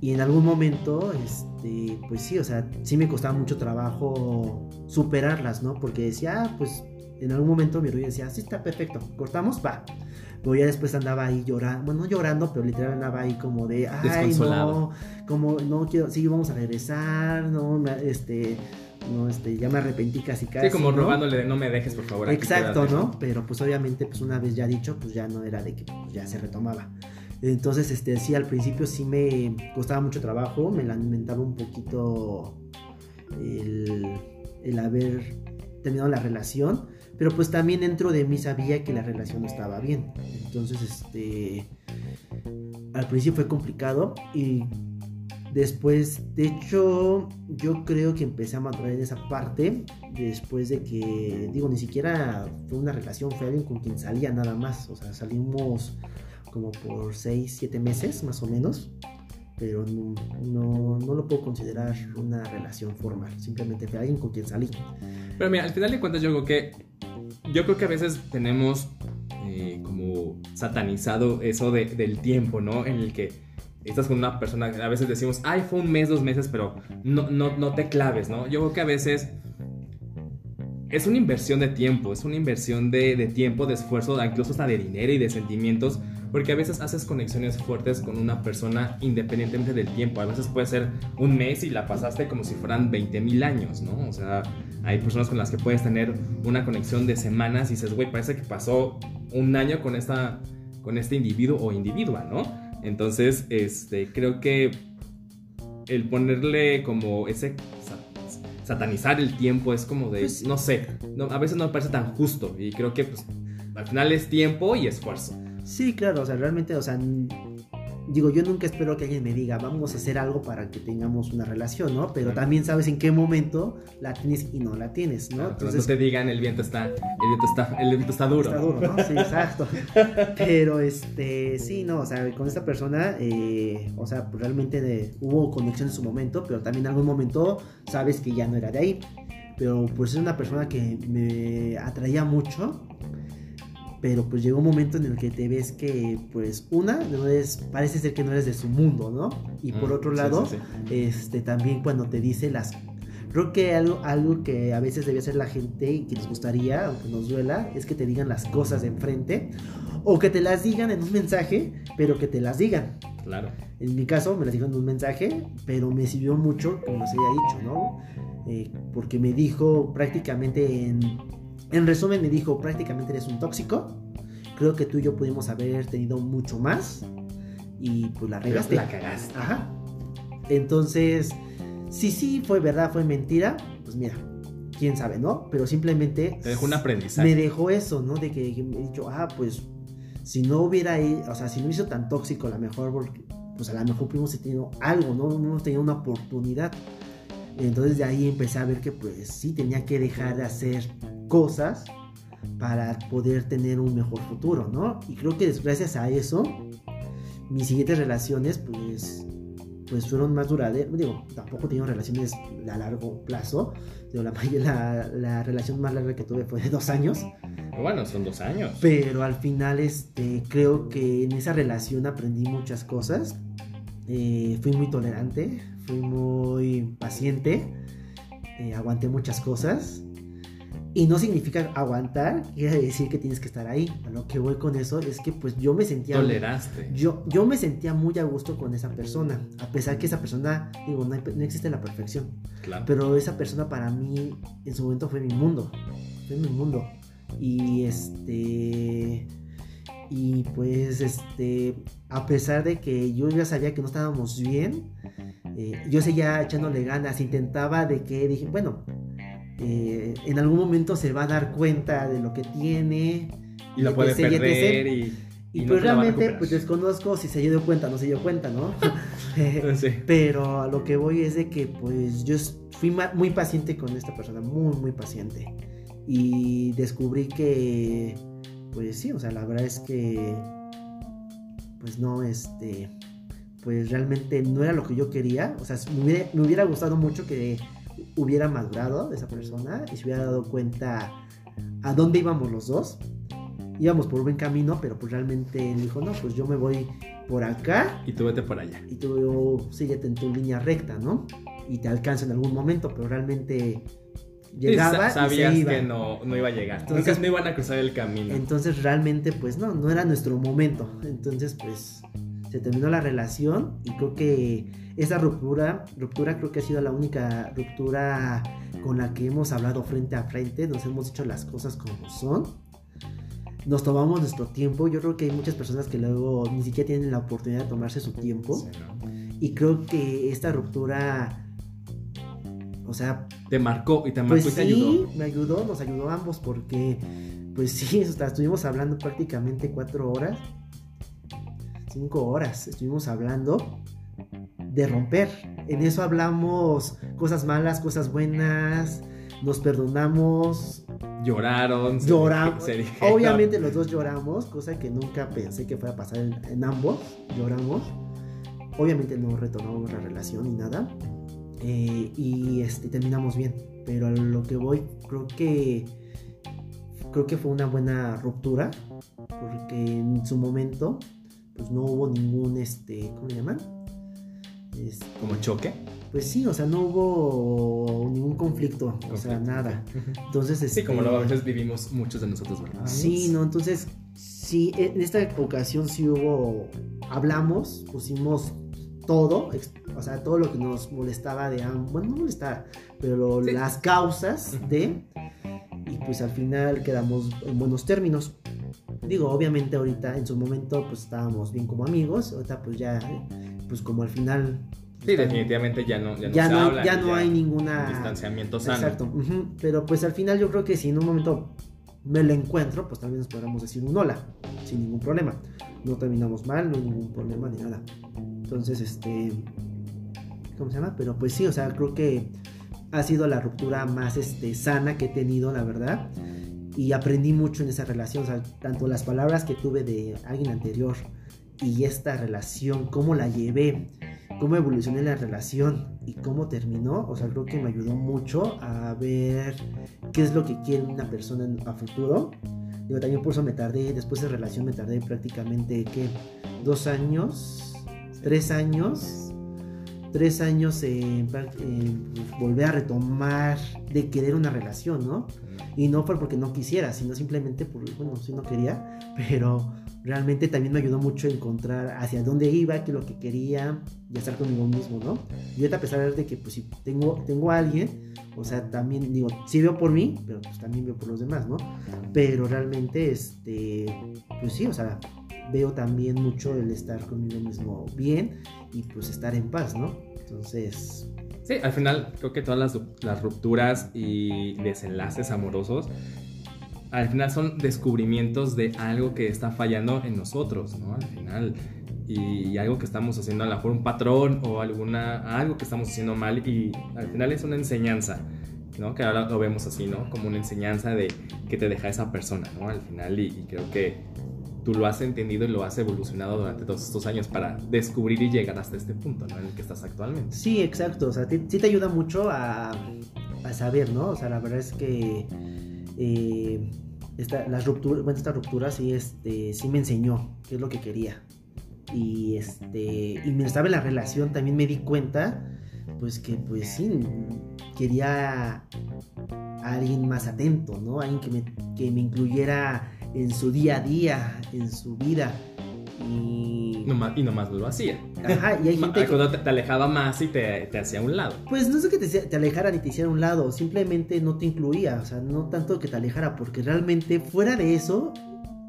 Speaker 2: y en algún momento, este, pues sí, o sea, sí me costaba mucho trabajo superarlas, ¿no? Porque decía, ah, pues en algún momento mi rodilla decía, sí está perfecto, cortamos, va. Pero ya después andaba ahí llorando, bueno, no llorando, pero literal andaba ahí como de, ay, no, como, no quiero, sí, vamos a regresar, no, este, no, este, ya me arrepentí casi casi.
Speaker 1: Sí, como robándole de no me dejes, por favor.
Speaker 2: Exacto, ¿no? Pero pues obviamente, pues una vez ya dicho, pues ya no era de que pues, ya se retomaba. Entonces, este, sí, al principio sí me costaba mucho trabajo, me lamentaba un poquito el, el haber terminado la relación pero pues también dentro de mí sabía que la relación estaba bien. Entonces, este, al principio fue complicado y después, de hecho, yo creo que empecé a madurar en esa parte después de que, digo, ni siquiera fue una relación, fue alguien con quien salía nada más. O sea, salimos como por 6, 7 meses más o menos pero no, no, lo puedo considerar una relación formal. Simplemente fue alguien con quien salí.
Speaker 1: Pero mira, al final de cuentas yo creo que yo creo que a veces tenemos eh, como satanizado eso de, del tiempo, ¿no? En el que estás con una persona, a veces decimos, ay, fue un mes, dos meses, pero no, no, no te claves, ¿no? Yo creo que a veces es una inversión de tiempo, es una inversión de, de, tiempo, de esfuerzo, incluso hasta de dinero y de sentimientos, porque a veces haces conexiones fuertes con una persona independientemente del tiempo. A veces puede ser un mes y la pasaste como si fueran 20 mil años, ¿no? O sea, hay personas con las que puedes tener una conexión de semanas y dices, güey, parece que pasó un año con, esta, con este individuo o individua, ¿no? Entonces, este, creo que el ponerle como ese satanizar el tiempo es como de,
Speaker 2: Pues-
Speaker 1: no sé, no, a veces no me parece tan justo y creo que pues al final es tiempo y esfuerzo.
Speaker 2: Sí, claro, o sea, realmente, o sea, digo, yo nunca espero que alguien me diga, vamos a hacer algo para que tengamos una relación, ¿no? Pero
Speaker 1: Claro.
Speaker 2: también sabes en qué momento la tienes y no la tienes, ¿no?
Speaker 1: Claro,
Speaker 2: Entonces,
Speaker 1: no te digan el viento está, el viento está, el viento está duro.
Speaker 2: Está duro, ¿no? Sí, exacto. Pero este, sí, no, o sea, con esta persona, eh, o sea, pues, realmente de- hubo conexión en su momento, pero también en algún momento sabes que ya no era de ahí. Pero pues es una persona que me atraía mucho. Pero pues llegó un momento en el que te ves que, pues, una, no eres, parece ser que no eres de su mundo, ¿no? Y por
Speaker 1: Mm,
Speaker 2: otro lado,
Speaker 1: sí, sí.
Speaker 2: este también cuando te dice las creo que algo, algo que a veces debe hacer la gente y que nos gustaría aunque nos duela es que te digan las cosas de enfrente o que te las digan en un mensaje pero que te las digan
Speaker 1: Claro.
Speaker 2: en mi caso me las dijo en un mensaje pero me sirvió mucho me los haya dicho no Eh, porque me dijo prácticamente en en resumen me dijo prácticamente eres un tóxico creo que tú y yo pudimos haber tenido mucho más y pues la regaste
Speaker 1: La cagaste.
Speaker 2: Ajá. Entonces, si sí fue verdad, fue mentira, pues mira, quién sabe, ¿no? Pero simplemente
Speaker 1: Te dejó un aprendizaje.
Speaker 2: me dejó eso, ¿no? De que, que me he dicho, ah, pues si no hubiera, o sea, si no hizo tan tóxico, a lo mejor, porque, pues a lo mejor hubiéramos tenido algo, ¿no? Hubiéramos tenido una oportunidad. Entonces de ahí empecé a ver que pues sí tenía que dejar de hacer cosas para poder tener un mejor futuro, ¿no? Y creo que gracias a eso, mis siguientes relaciones, pues, pues fueron más duraderas. Digo, tampoco he tenido relaciones a largo plazo. Digo, la, la, la relación más larga que tuve fue de dos años.
Speaker 1: Bueno, son dos años.
Speaker 2: Pero al final, este, creo que en esa relación aprendí muchas cosas. Eh, fui muy tolerante, fui muy paciente, eh, aguanté muchas cosas. Y no significa aguantar, quiere decir que tienes que estar ahí. A lo que voy con eso es que pues yo me sentía...
Speaker 1: Toleraste.
Speaker 2: Yo, yo me sentía muy a gusto con esa persona, a pesar que esa persona, digo, no, hay- no existe la perfección,
Speaker 1: Claro.
Speaker 2: pero esa persona para mí en su momento fue mi mundo, fue mi mundo. Y este, y pues este, a pesar de que yo ya sabía que no estábamos bien, eh, yo seguía echándole ganas, intentaba de que dije, bueno, eh, en algún momento se va a dar cuenta de lo que tiene.
Speaker 1: y lo puede
Speaker 2: etc, etc.
Speaker 1: perder y.
Speaker 2: Y,
Speaker 1: y no
Speaker 2: pues realmente pues desconozco si se dio cuenta no se dio cuenta, ¿no?
Speaker 1: Sí.
Speaker 2: Pero a lo que voy es de que pues yo fui muy paciente con esta persona, muy muy paciente. Y descubrí que pues sí, o sea, la verdad es que pues no, este, pues realmente no era lo que yo quería. O sea, me hubiera, me hubiera gustado mucho que hubiera madurado esa persona y se hubiera dado cuenta a dónde íbamos los dos. Íbamos por buen camino, pero pues realmente él dijo, no, pues yo me voy por acá
Speaker 1: Y tú vete por allá.
Speaker 2: y tú síguete en tu línea recta, ¿no? Y te alcanza en algún momento, pero realmente llegaba
Speaker 1: Sí, sa-
Speaker 2: y se
Speaker 1: sabías
Speaker 2: iba.
Speaker 1: que no, no iba a llegar.
Speaker 2: Entonces-
Speaker 1: Entonces no iban a cruzar el camino.
Speaker 2: Entonces realmente pues no, no era nuestro momento. Entonces pues se terminó la relación y creo que esa ruptura, ruptura creo que ha sido la única ruptura con la que hemos hablado frente a frente, nos hemos dicho las cosas como son. Nos tomamos nuestro tiempo, yo creo que hay muchas personas que luego ni siquiera tienen la oportunidad de tomarse su tiempo.
Speaker 1: Sí, ¿no?
Speaker 2: Y creo que esta ruptura, o sea,
Speaker 1: Te marcó y te marcó
Speaker 2: pues
Speaker 1: y te
Speaker 2: sí,
Speaker 1: ayudó.
Speaker 2: me ayudó, nos ayudó a ambos porque, pues sí, o sea, estuvimos hablando prácticamente cuatro horas, cinco horas, estuvimos hablando de romper. En eso hablamos cosas malas, cosas buenas, nos perdonamos,
Speaker 1: Lloraron.
Speaker 2: lloramos.
Speaker 1: se.
Speaker 2: Obviamente los dos lloramos, cosa que nunca pensé que fuera a pasar en, en ambos, lloramos. Obviamente no retornamos la relación ni nada. eh, y este, terminamos bien. Pero a lo que voy, creo que creo que fue una buena ruptura. Porque en su momento, pues no hubo ningún este. ¿Cómo le llaman? Este,
Speaker 1: Como choque.
Speaker 2: pues sí, o sea, no hubo ningún conflicto, o sea, nada. Entonces,
Speaker 1: Sí,
Speaker 2: este,
Speaker 1: como lo a veces vivimos muchos de nosotros, ¿verdad?
Speaker 2: Sí, no, entonces, sí, en esta ocasión sí hubo, hablamos, pusimos todo, o sea, todo lo que nos molestaba de ambos, bueno, no molestaba, pero
Speaker 1: Sí.
Speaker 2: las causas de, y pues al final quedamos en buenos términos. Digo, obviamente ahorita en su momento pues estábamos bien como amigos, ahorita pues ya, pues como al final
Speaker 1: Sí, definitivamente ya no, ya no
Speaker 2: ya
Speaker 1: se
Speaker 2: no, ya no hay ninguna...
Speaker 1: Distanciamiento sano.
Speaker 2: Exacto. Pero pues al final yo creo que si en un momento me lo encuentro, pues también nos podríamos decir un hola, sin ningún problema. No terminamos mal, no hay ningún problema ni nada. Entonces, este... ¿Cómo se llama? Pero pues sí, o sea, creo que ha sido la ruptura más este, sana que he tenido, la verdad. Y aprendí mucho en esa relación, o sea, tanto las palabras que tuve de alguien anterior y esta relación, cómo la llevé, cómo evolucioné la relación y cómo terminó, o sea, creo que me ayudó mucho a ver qué es lo que quiere una persona a futuro. Digo, también por eso me tardé, después de relación me tardé prácticamente, ¿qué? Dos años, tres años, tres años en, pues, volver a retomar de querer una relación, ¿no? Y no fue porque no quisiera, sino simplemente por, bueno, sí no quería, pero realmente también me ayudó mucho a encontrar hacia dónde iba, qué es lo que quería y estar conmigo mismo, ¿no? Y ahorita a pesar de que pues si tengo, tengo a alguien, o sea, también digo, sí veo por mí, pero pues también veo por los demás, ¿no? Pero realmente, este, pues sí, o sea, veo también mucho el estar conmigo mismo bien y pues estar en paz, ¿no? Entonces,
Speaker 1: Sí, al final creo que todas las, las rupturas y desenlaces amorosos al final son descubrimientos de algo que está fallando en nosotros, ¿no? Al final. Y algo que estamos haciendo, a lo mejor un patrón o alguna, algo que estamos haciendo mal y al final es una enseñanza, ¿no? Que ahora lo vemos así, ¿no? Como una enseñanza de que te deja esa persona, ¿no? Al final y, y creo que tú lo has entendido y lo has evolucionado durante todos estos años para descubrir y llegar hasta este punto, ¿no? En el que estás actualmente.
Speaker 2: Sí, exacto. O sea, sí te ayuda mucho a, a saber, ¿no? O sea, la verdad es que eh, esta, las rupturas, bueno, esta ruptura sí, este, sí me enseñó qué es lo que quería. Y este, y mientras estaba en la relación también me di cuenta, pues que, pues sí, quería a alguien más atento, ¿no? Alguien que me, que me incluyera en su día a día, en su vida. Y,
Speaker 1: Nomás- y nomás lo hacía.
Speaker 2: ajá, y hay gente
Speaker 1: Cuando te, te alejaba más y te, te hacía un lado.
Speaker 2: Pues no es que te, te alejara ni te hiciera un lado, simplemente no te incluía, o sea, no tanto que te alejara, porque realmente fuera de eso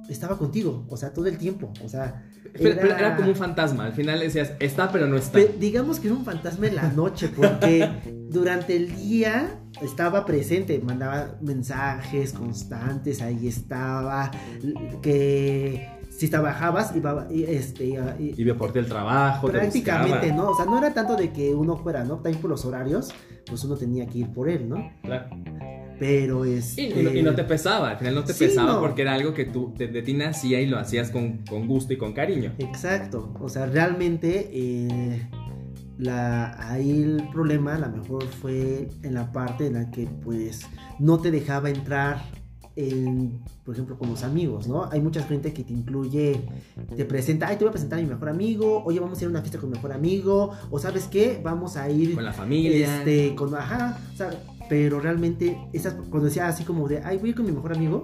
Speaker 2: estaba contigo, o sea, todo el tiempo, o sea,
Speaker 1: Pero- pero Era... como un fantasma. Al final decías, está, pero no está.
Speaker 2: digamos que era un fantasma en la noche, porque durante el día estaba presente, mandaba mensajes constantes, ahí estaba, que si trabajabas, iba, este, y-
Speaker 1: Iba por ti el trabajo, te
Speaker 2: prácticamente. ¿no? O sea, no era tanto de que uno fuera, ¿no? También por los horarios, pues uno tenía que ir por él, ¿no?
Speaker 1: Claro.
Speaker 2: Pero este...
Speaker 1: y no, y no te pesaba, al final no te
Speaker 2: Sí,
Speaker 1: pesaba
Speaker 2: no.
Speaker 1: porque era algo que tú de, de ti nacía y lo hacías con, con gusto y con cariño.
Speaker 2: Exacto, o sea, realmente eh, la, ahí el problema a lo mejor fue en la parte en la que pues no te dejaba entrar en, por ejemplo, con los amigos, ¿no? Hay mucha gente que te incluye, te presenta, ay, te voy a presentar a mi mejor amigo, oye, vamos a ir a una fiesta con mi mejor amigo, o sabes qué, vamos a ir
Speaker 1: Con la familia.
Speaker 2: este, con, ajá, o sea, pero realmente, esas, cuando decía así como de, ay, voy a ir con mi mejor amigo,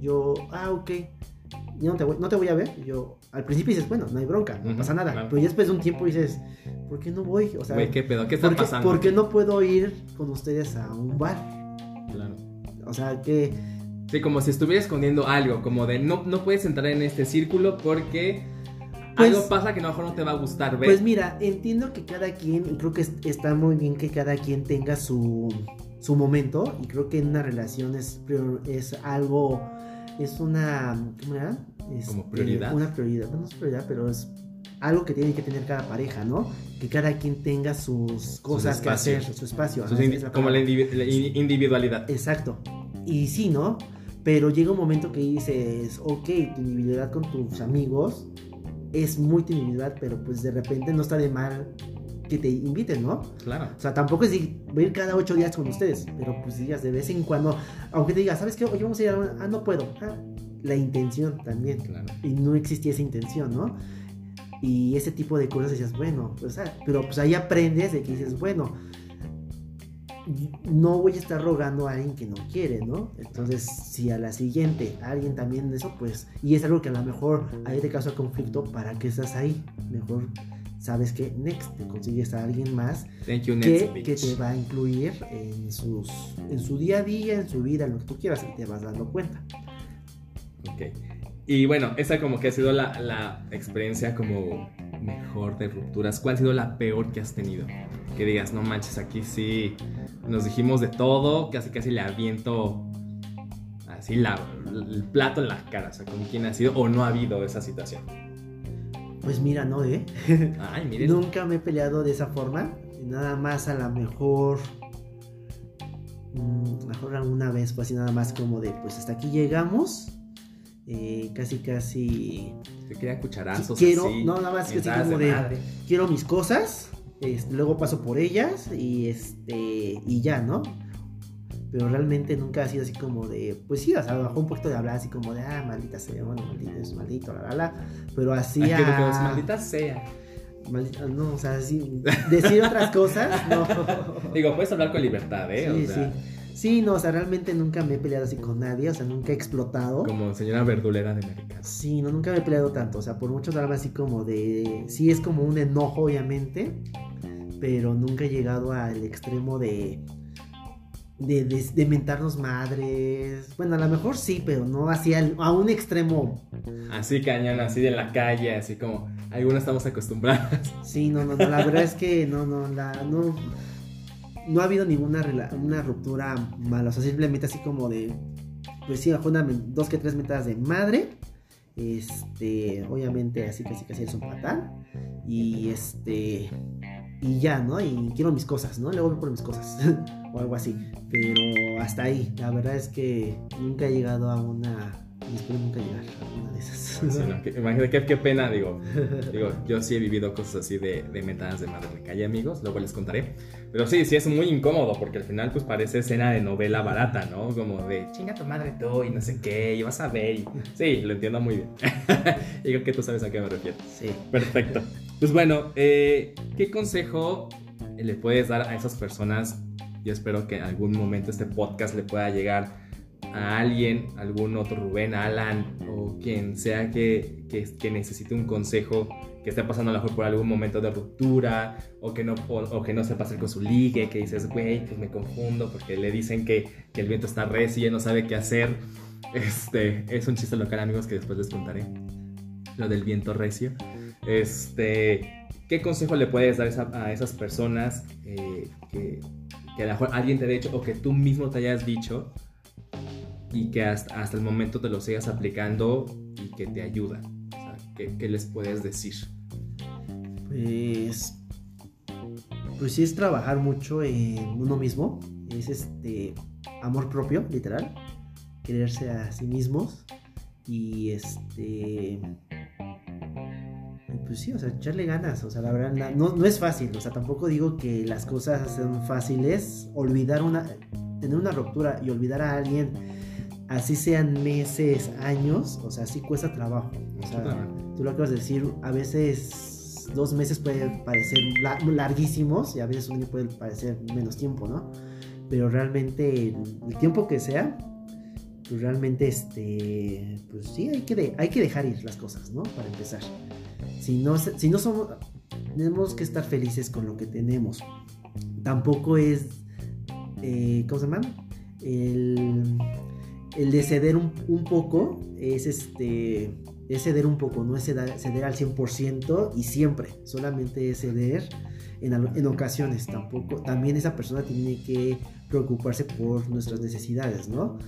Speaker 2: yo, ah, ok, yo no te voy, no te voy a ver, yo, al principio dices, bueno, no hay bronca, no pasa nada,
Speaker 1: claro.
Speaker 2: pero ya después de un tiempo dices, ¿por qué no voy? O sea,
Speaker 1: Güey, ¿qué pedo? ¿Qué está
Speaker 2: ¿por qué,
Speaker 1: pasando?
Speaker 2: por qué no puedo ir con ustedes a un bar?
Speaker 1: Claro.
Speaker 2: O sea, que,
Speaker 1: Sí, como si estuviera escondiendo algo, como de no, no puedes entrar en este círculo porque
Speaker 2: Pues-
Speaker 1: algo pasa que a lo mejor no te va a gustar ver.
Speaker 2: pues mira, entiendo que cada quien, y creo que es- está muy bien que cada quien tenga su, su momento, y creo que en una relación es, prior- es algo, es una, ¿cómo era? Este,
Speaker 1: Como prioridad.
Speaker 2: Una prioridad, no es prioridad, pero es algo que tiene que tener cada pareja, ¿no? Que cada quien tenga sus cosas que hacer, su espacio.
Speaker 1: Sus
Speaker 2: es
Speaker 1: como la, individualidad.
Speaker 2: Exacto. Y sí, ¿no? Pero llega un momento que dices, ok, tu individualidad con tus amigos es muy tu individualidad, pero pues de repente no está de mal que te inviten, ¿no?
Speaker 1: Claro.
Speaker 2: O sea, tampoco es voy a ir cada ocho días con ustedes, pero pues digas de vez en cuando, aunque te digas, ¿sabes qué? Oye, vamos a ir a una... Ah, no puedo. Ah, la intención también.
Speaker 1: Claro.
Speaker 2: Y no existía esa intención, ¿no? Y ese tipo de cosas decías, bueno, pues, ah, pero pues ahí aprendes de que dices, bueno, no voy a estar rogando a alguien que no quiere, ¿no? Entonces, si a la siguiente alguien también eso, pues, y es algo que a lo mejor ahí te causa conflicto, ¿para qué estás ahí? Mejor sabes que next te consigues a alguien más
Speaker 1: Thank you,
Speaker 2: que,
Speaker 1: next
Speaker 2: que te va a incluir en, sus, en su día a día, en su vida, en lo que tú quieras, y te vas dando cuenta.
Speaker 1: Ok. Y bueno, esa como que ha sido la, la experiencia como mejor de rupturas? ¿Cuál ha sido la peor que has tenido? Que digas, no manches, aquí sí nos dijimos de todo, casi casi le aviento así la, el plato en la cara, o sea, con quién ha sido o no ha habido esa situación.
Speaker 2: Pues mira, no, ¿eh?
Speaker 1: Ay, miren.
Speaker 2: Nunca me he peleado de esa forma. Nada más a lo mejor. mm, Mejor alguna vez fue así nada más como de pues hasta aquí llegamos. eh, casi casi.
Speaker 1: Te quería cucharazos.
Speaker 2: quiero.
Speaker 1: así,
Speaker 2: no, nada más que así
Speaker 1: mentadas
Speaker 2: como
Speaker 1: de.
Speaker 2: Quiero mis cosas. este, luego paso por ellas. Y este. Y ya, ¿no? Pero realmente nunca ha sido así como de. Pues sí, o sea, bajó un poquito de hablar así como de ah, maldita sea, bueno, maldito es maldito, la la la. Pero así
Speaker 1: Ay, que lo que
Speaker 2: a-
Speaker 1: es, maldita sea.
Speaker 2: Maldita- no, o sea, sí, decir otras cosas, no.
Speaker 1: Digo, puedes hablar con libertad, ¿eh?
Speaker 2: Sí,
Speaker 1: o sea,
Speaker 2: sí. Sí, no, o sea, realmente nunca me he peleado así con nadie, o sea, nunca he explotado.
Speaker 1: como señora verdulera de América.
Speaker 2: Sí, no, nunca me he peleado tanto, o sea, por muchos algo así como de... Sí, es como un enojo, obviamente, pero nunca he llegado al extremo de... De, de, de mentarnos madres. Bueno, a lo mejor sí, pero no así al- a un extremo.
Speaker 1: Así cañón, así de la calle, así como algunas estamos acostumbradas.
Speaker 2: Sí, no, no, no, la verdad es que no, no, la, no, no ha habido ninguna una ruptura mala, o sea, simplemente así como de, pues sí, una men- dos que tres metadas de madre, este, obviamente así casi casi es un patán, y este, y ya, ¿no? Y quiero mis cosas, ¿no? Luego voy por mis cosas, o algo así, pero hasta ahí, la verdad es que nunca he llegado a una, y espero nunca llegar a una de esas.
Speaker 1: Sí, no, que- Imagínate qué, qué pena, digo. Digo, yo sí he vivido cosas así de, de mentadas de madre la calle, amigos. Luego les contaré. Pero sí, sí es muy incómodo porque al final, pues parece escena de novela barata, ¿no? Como de chinga tu madre tú y no sé qué, y vas a ver. y- Sí, lo entiendo muy bien. y creo que tú sabes a qué me refiero.
Speaker 2: Sí.
Speaker 1: Perfecto. Pues bueno, eh, ¿qué consejo le puedes dar a esas personas? Yo espero que en algún momento este podcast le pueda llegar a alguien, algún otro Rubén, Alan o quien sea que, que, necesite un consejo, que esté pasando a lo mejor por algún momento de ruptura o que no, o, o que no sepa hacer con su ligue, que dices, güey, pues me confundo porque le dicen que, que el viento está recio y ya no sabe qué hacer. Este, es un chiste local, amigos, que después les contaré. Lo del viento recio. Este, ¿qué consejo le puedes dar a esas personas eh, que, que a lo mejor alguien te ha dicho o que tú mismo te hayas dicho y que hasta, hasta el momento te lo sigas aplicando y que te ayuda? O sea, ¿qué, qué les puedes decir?
Speaker 2: Pues. Pues sí, es trabajar mucho en uno mismo. Es este. Amor propio, literal. Quererse a sí mismos. Y este. Pues sí, o sea, echarle ganas. O sea, la verdad, no, no es fácil. O sea, tampoco digo que las cosas sean fáciles. Olvidar una. Tener una ruptura y olvidar a alguien, así sean meses, años, o sea, sí cuesta trabajo. O sea, tú lo acabas de decir, a veces dos meses puede parecer la- larguísimos y a veces un año puede parecer menos tiempo, ¿no? Pero realmente el, tiempo que sea, pues realmente este, pues sí, hay que, de- hay que dejar ir las cosas, ¿no? Para empezar. Si no, si no somos, tenemos que estar felices con lo que tenemos. Tampoco es, eh, ¿cómo se llama? El, el de ceder un, poco es este es ceder un poco, no es ceder, ceder al 100% y siempre, solamente es ceder en, en ocasiones, tampoco, también esa persona tiene que preocuparse por nuestras necesidades, ¿no?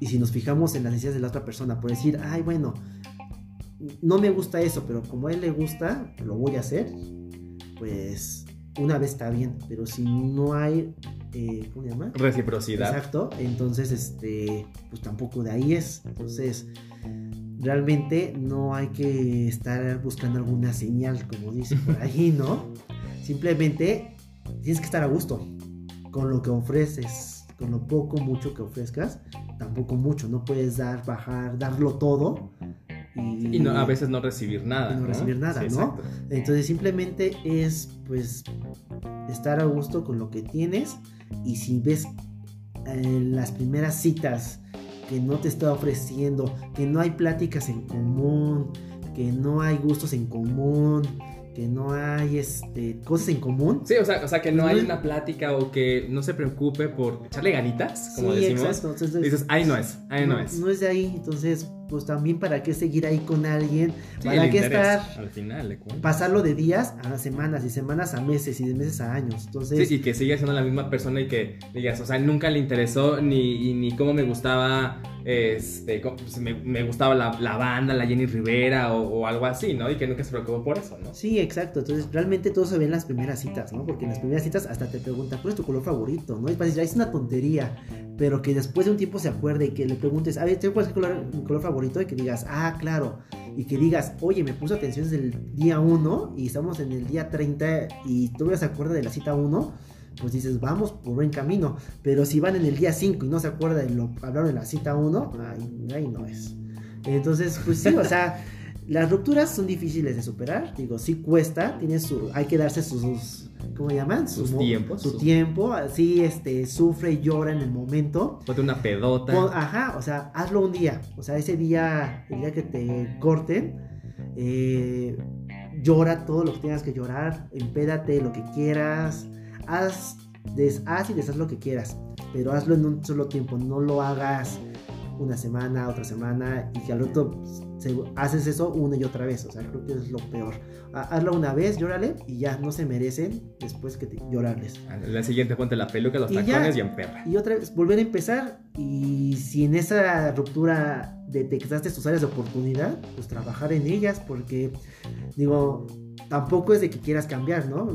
Speaker 2: Y si nos fijamos en las necesidades de la otra persona, por decir, ay, bueno, no me gusta eso, pero como a él le gusta, lo voy a hacer, pues una vez está bien, pero si no hay, eh, ¿cómo se llama?
Speaker 1: Reciprocidad.
Speaker 2: Exacto, entonces este, pues tampoco de ahí es. Entonces, realmente no hay que estar buscando alguna señal, como dice por ahí, ¿no? Simplemente tienes que estar a gusto con lo que ofreces, con lo poco, mucho que ofrezcas, tampoco mucho, no puedes dar, bajar, darlo todo. Y,
Speaker 1: Y no, a veces no recibir nada.
Speaker 2: Y no recibir nada, ¿no?
Speaker 1: exacto.
Speaker 2: Entonces simplemente es pues estar a gusto con lo que tienes y si ves en las primeras citas que no te está ofreciendo, que no hay pláticas en común, que no hay gustos en común, que no hay este, cosas en común.
Speaker 1: Sí, o sea, o sea, que no hay
Speaker 2: No es-
Speaker 1: una plática o que no se preocupe por echarle ganitas, como
Speaker 2: sí,
Speaker 1: decimos.
Speaker 2: exacto. Entonces,
Speaker 1: Dices, ahí no es, ahí no, es.
Speaker 2: No es de ahí, entonces pues también para qué seguir ahí con alguien, para qué estar
Speaker 1: al final,
Speaker 2: pasarlo de días a semanas y semanas a meses y de meses a años. Entonces,
Speaker 1: sí, y que siga siendo la misma persona y que digas, o sea, nunca le interesó ni, ni cómo me gustaba este, pues, me, gustaba la, banda, la Jenny Rivera o, algo así, ¿no? Y que nunca se preocupó por eso, ¿no?
Speaker 2: Sí, exacto. Entonces, realmente todo se ve en las primeras citas, ¿no? Porque en las primeras citas hasta te preguntan, ¿cuál es tu color favorito? ¿No? Y para decir, es una tontería, pero que después de un tiempo se acuerde y que le preguntes, a ver, ¿cuál es color, color favorito? Y que digas, ah, claro. Y que digas, oye, me puso atención desde el día 1 y estamos en el día 30 y tú se acuerda de la cita 1 pues dices, vamos por buen camino. Pero si van en el día 5 y no se acuerdan de lo hablaron en la cita 1, ahí, no es. Entonces, pues sí, o sea, las rupturas son difíciles de superar. Digo, sí cuesta, tiene su, hay que darse sus, ¿cómo llaman?
Speaker 1: Sus, tiempos.
Speaker 2: Su tiempo, así, este, sufre y llora en el momento.
Speaker 1: Ponte una pedota.
Speaker 2: ajá, o sea, hazlo un día. O sea, ese día, el día que te corten, eh, llora todo lo que tengas que llorar, empédate lo que quieras haz, des, haz y deshaz lo que quieras, pero hazlo en un solo tiempo, no lo hagas una semana, otra semana y que al otro haces eso una y otra vez. O sea, creo que es lo peor. Hazlo una vez, llórale y ya no se merecen después que te, llorarles.
Speaker 1: La siguiente ponte la peluca, los tacones y en perra.
Speaker 2: Y otra vez, volver a empezar. Y si en esa ruptura detectaste tus áreas de oportunidad, pues trabajar en ellas, porque digo, tampoco es de que quieras cambiar, ¿no?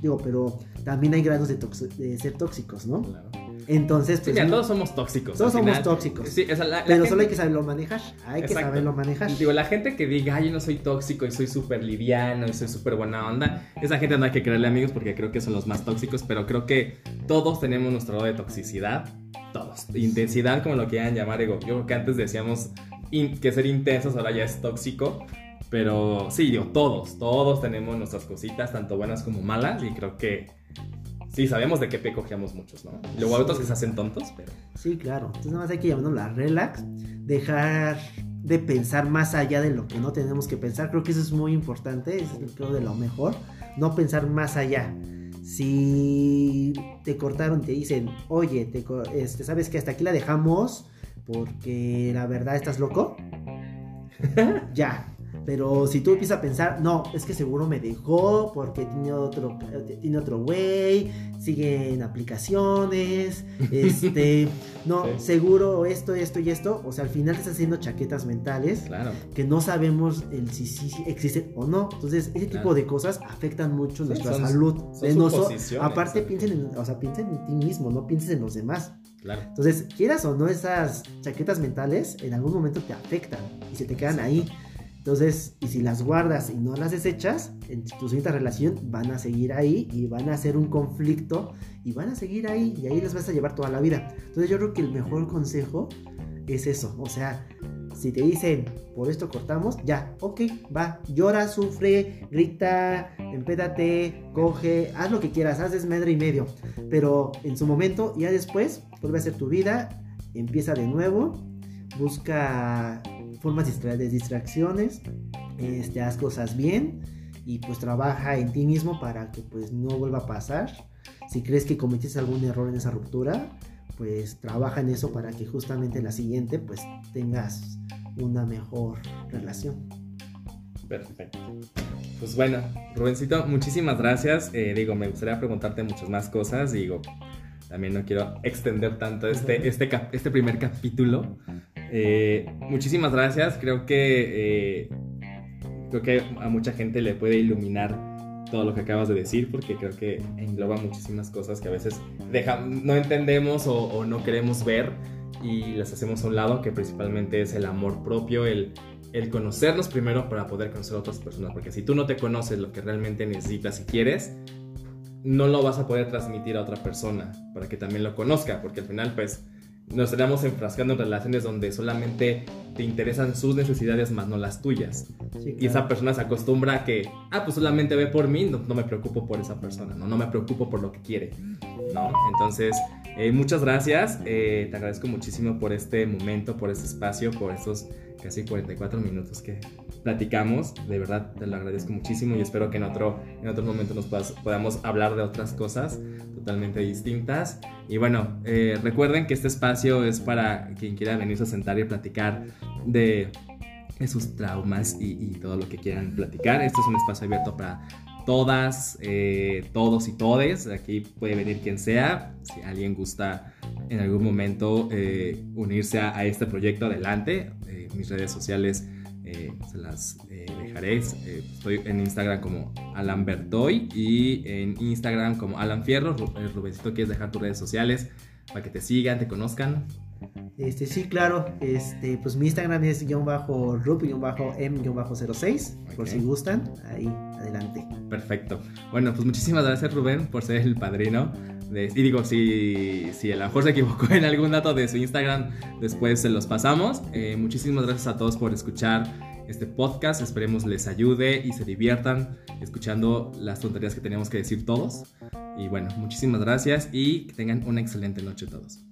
Speaker 2: Digo, pero también hay grados de, ser tóxicos, ¿no? Claro. Entonces,
Speaker 1: pues. Sí, todos somos tóxicos.
Speaker 2: Todos somos tóxicos. Sí, pero solo hay que saberlo manejar. Hay que saberlo manejar.
Speaker 1: Digo, la gente que diga, ay, yo no soy tóxico y soy súper liviano y soy súper buena onda, esa gente no hay que creerle amigos porque creo que son los más tóxicos, pero creo que todos tenemos nuestro grado de toxicidad. Todos. Intensidad, como lo quieran llamar. Digo, yo creo que antes decíamos que ser intensos ahora ya es tóxico. Pero sí, digo, todos, todos tenemos nuestras cositas, tanto buenas como malas, y creo que sí, sabemos de qué pe cogíamos muchos, ¿no? luego hay otros que se hacen tontos, pero...
Speaker 2: Sí, claro. Entonces nada más hay que llamarnos la relax, dejar de pensar más allá de lo que no tenemos que pensar. Creo que eso es muy importante, es creo de lo mejor, no pensar más allá. Si te cortaron, te dicen, oye, te, este, ¿sabes que hasta aquí la dejamos porque la verdad estás loco? ya, pero si tú empiezas a pensar, no, es que seguro me dejó porque tiene otro, tiene otro güey, sigue en aplicaciones, este, no, seguro esto, esto y esto. O sea, al final estás haciendo chaquetas mentales
Speaker 1: claro.
Speaker 2: que no sabemos el si sí existen o no. Entonces, ese tipo de cosas afectan mucho nuestra salud. aparte, piensen en, o sea, piensen en ti mismo, no pienses en los demás.
Speaker 1: Claro.
Speaker 2: Entonces, quieras o no, esas chaquetas mentales en algún momento te afectan y se te quedan ahí. Entonces, y si las guardas y no las desechas, en tu siguiente relación van a seguir ahí y van a hacer un conflicto y van a seguir ahí y ahí les vas a llevar toda la vida. Entonces yo creo que el mejor consejo es eso. O sea, si te dicen, por esto cortamos, ya, ok, va, llora, sufre, grita, empédate, coge, haz lo que quieras, haz desmadre y medio. Pero en su momento, ya después, vuelve a hacer tu vida, empieza de nuevo, busca formas de distracciones, este, haz cosas bien y pues trabaja en ti mismo para que pues no vuelva a pasar. Si crees que cometiste algún error en esa ruptura, pues trabaja en eso para que justamente en la siguiente pues tengas una mejor relación.
Speaker 1: Perfecto. Pues bueno, Rubencito, muchísimas gracias. Eh, digo, me gustaría preguntarte muchas más cosas. Digo, también no quiero extender tanto este, este, este primer capítulo. Eh, muchísimas gracias. Creo que eh, creo que a mucha gente le puede iluminar todo lo que acabas de decir porque creo que engloba muchísimas cosas que a veces no entendemos o, no queremos ver y las hacemos a un lado, que principalmente es el amor propio, el, el conocernos primero para poder conocer a otras personas, porque si tú no te conoces lo que realmente necesitas y quieres, no lo vas a poder transmitir a otra persona para que también lo conozca, porque al final pues nos estaríamos enfrascando en relaciones donde solamente te interesan sus necesidades más no las tuyas. Y esa persona se acostumbra a que, ah, pues solamente ve por mí, no, me preocupo por esa persona, ¿no? no me preocupo por lo que quiere. ¿no? Entonces, eh, muchas gracias, eh, te agradezco muchísimo por este momento, por este espacio, por estos casi 44 minutos que platicamos. De verdad, te lo agradezco muchísimo y espero que en otro, en otro momento nos podamos hablar de otras cosas totalmente distintas. Y bueno, eh, recuerden que este espacio es para quien quiera venirse a sentar y platicar de, sus traumas y, todo lo que quieran platicar. Este es un espacio abierto para todas, eh, todos y todes. Aquí puede venir quien sea. Si alguien gusta en algún momento eh, unirse a, este proyecto, adelante. Eh, mis redes sociales se las dejaré. estoy en Instagram como Alan Bertoy y en Instagram como Alan Fierro. Rubensito, ¿quieres dejar tus redes sociales para que te sigan, te conozcan?
Speaker 2: Este, sí, claro. Este, pues mi Instagram es guion bajo m-06. Por si gustan, ahí adelante.
Speaker 1: Perfecto. Bueno, pues muchísimas gracias Rubén por ser el padrino. De, y digo, si, si a lo mejor se equivocó en algún dato de su Instagram, después se los pasamos. Eh, muchísimas gracias a todos por escuchar este podcast. Esperemos les ayude y se diviertan escuchando las tonterías que tenemos que decir todos. Y bueno, muchísimas gracias y que tengan una excelente noche todos.